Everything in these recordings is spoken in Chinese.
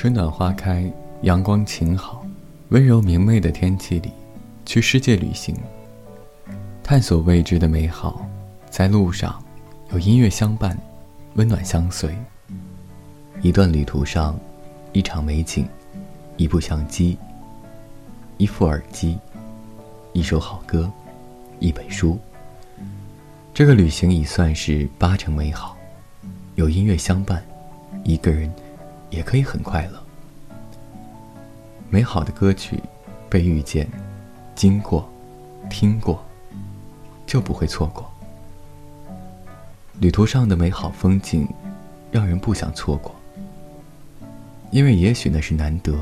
春暖花开，阳光晴好，温柔明媚的天气里，去世界旅行，探索未知的美好，在路上，有音乐相伴，温暖相随。一段旅途上，一场美景，一部相机，一副耳机，一首好歌，一本书。这个旅行已算是八成美好，有音乐相伴，一个人也可以很快乐。美好的歌曲，被遇见、经过、听过，就不会错过。旅途上的美好风景，让人不想错过。因为也许那是难得，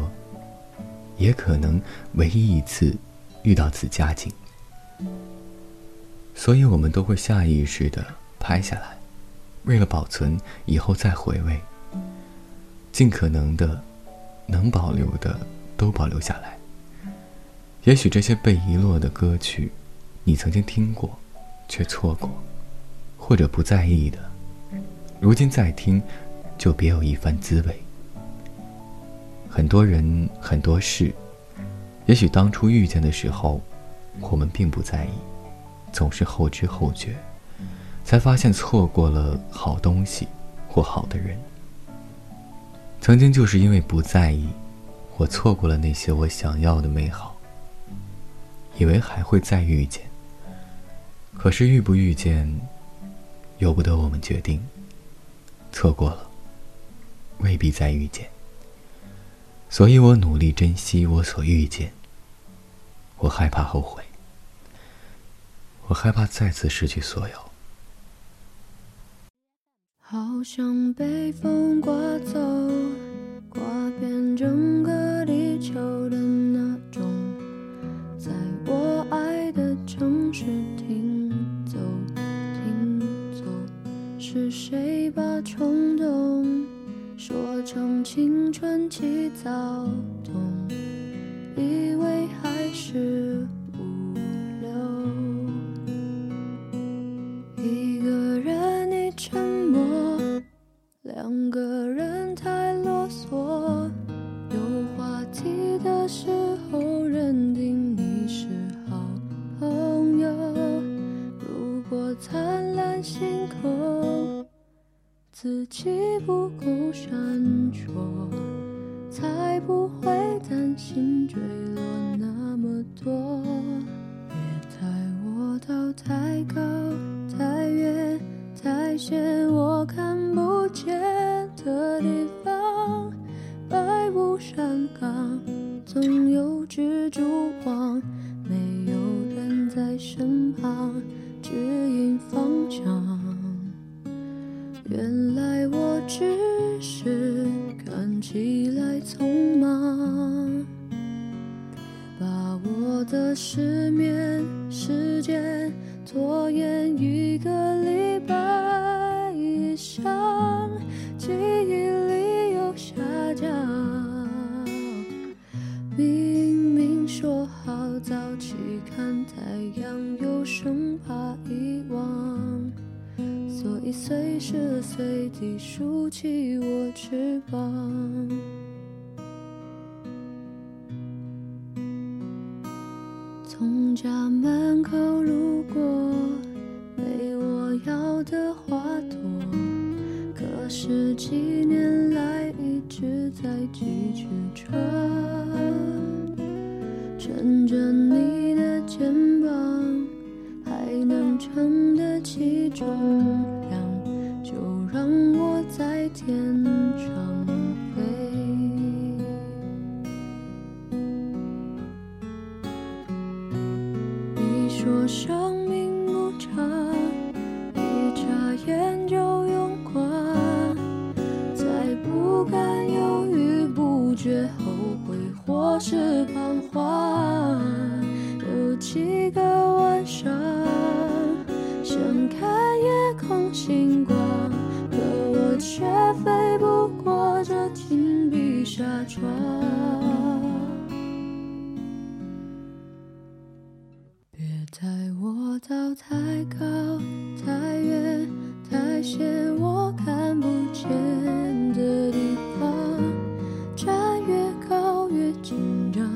也可能唯一一次遇到此佳景，所以我们都会下意识的拍下来，为了保存以后再回味，尽可能的能保留的都保留下来。也许这些被遗落的歌曲，你曾经听过，却错过，或者不在意的，如今再听，就别有一番滋味。很多人，很多事，也许当初遇见的时候，我们并不在意，总是后知后觉，才发现错过了好东西或好的人。曾经就是因为不在意，我错过了那些我想要的美好，以为还会再遇见。可是遇不遇见，由不得我们决定。错过了，未必再遇见。所以我努力珍惜我所遇见。我害怕后悔，我害怕再次失去所有。好像被风刮走，刮遍整个地球的那种，在我爱的城市停走，停走，是谁把冲动？说成青春期躁动，以为还是自己不够闪烁，才不会担心坠落。匆忙，把我的失眠时间拖延一个礼拜以上，记忆力又下降。明明说好早起看太阳，又生怕遗忘。所以随时随地竖起我翅膀。家门口路过，没我要的花朵，可是几年来一直在寄居着。趁着你的肩膀还能撑得起重说生命无常，一眨眼就用光，再不敢犹豫不决、后悔或是彷徨。有几个晚上想看夜空星光，可我却飞不过这紧闭纱窗。带我到太高太远太险我看不见的地方站越高越紧张。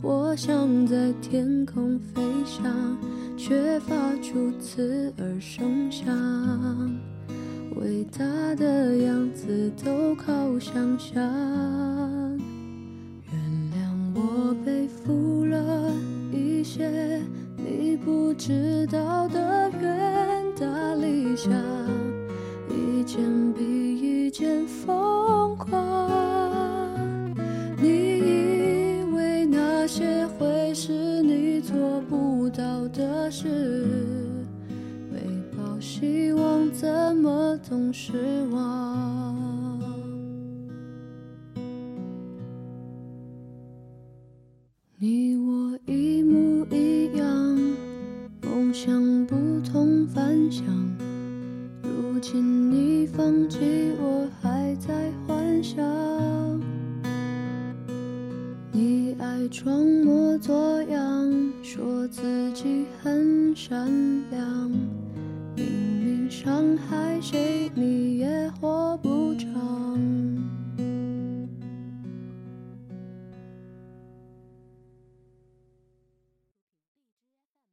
我想在天空飞翔却发出刺耳声响。伟大的样子都靠想象。知道的远大理想，一件比一件疯狂。你以为那些会是你做不到的事？没抱希望，怎么总失望？你放弃，我还在幻想。你爱装模作样，说自己很善良，明明伤害谁你也活不长。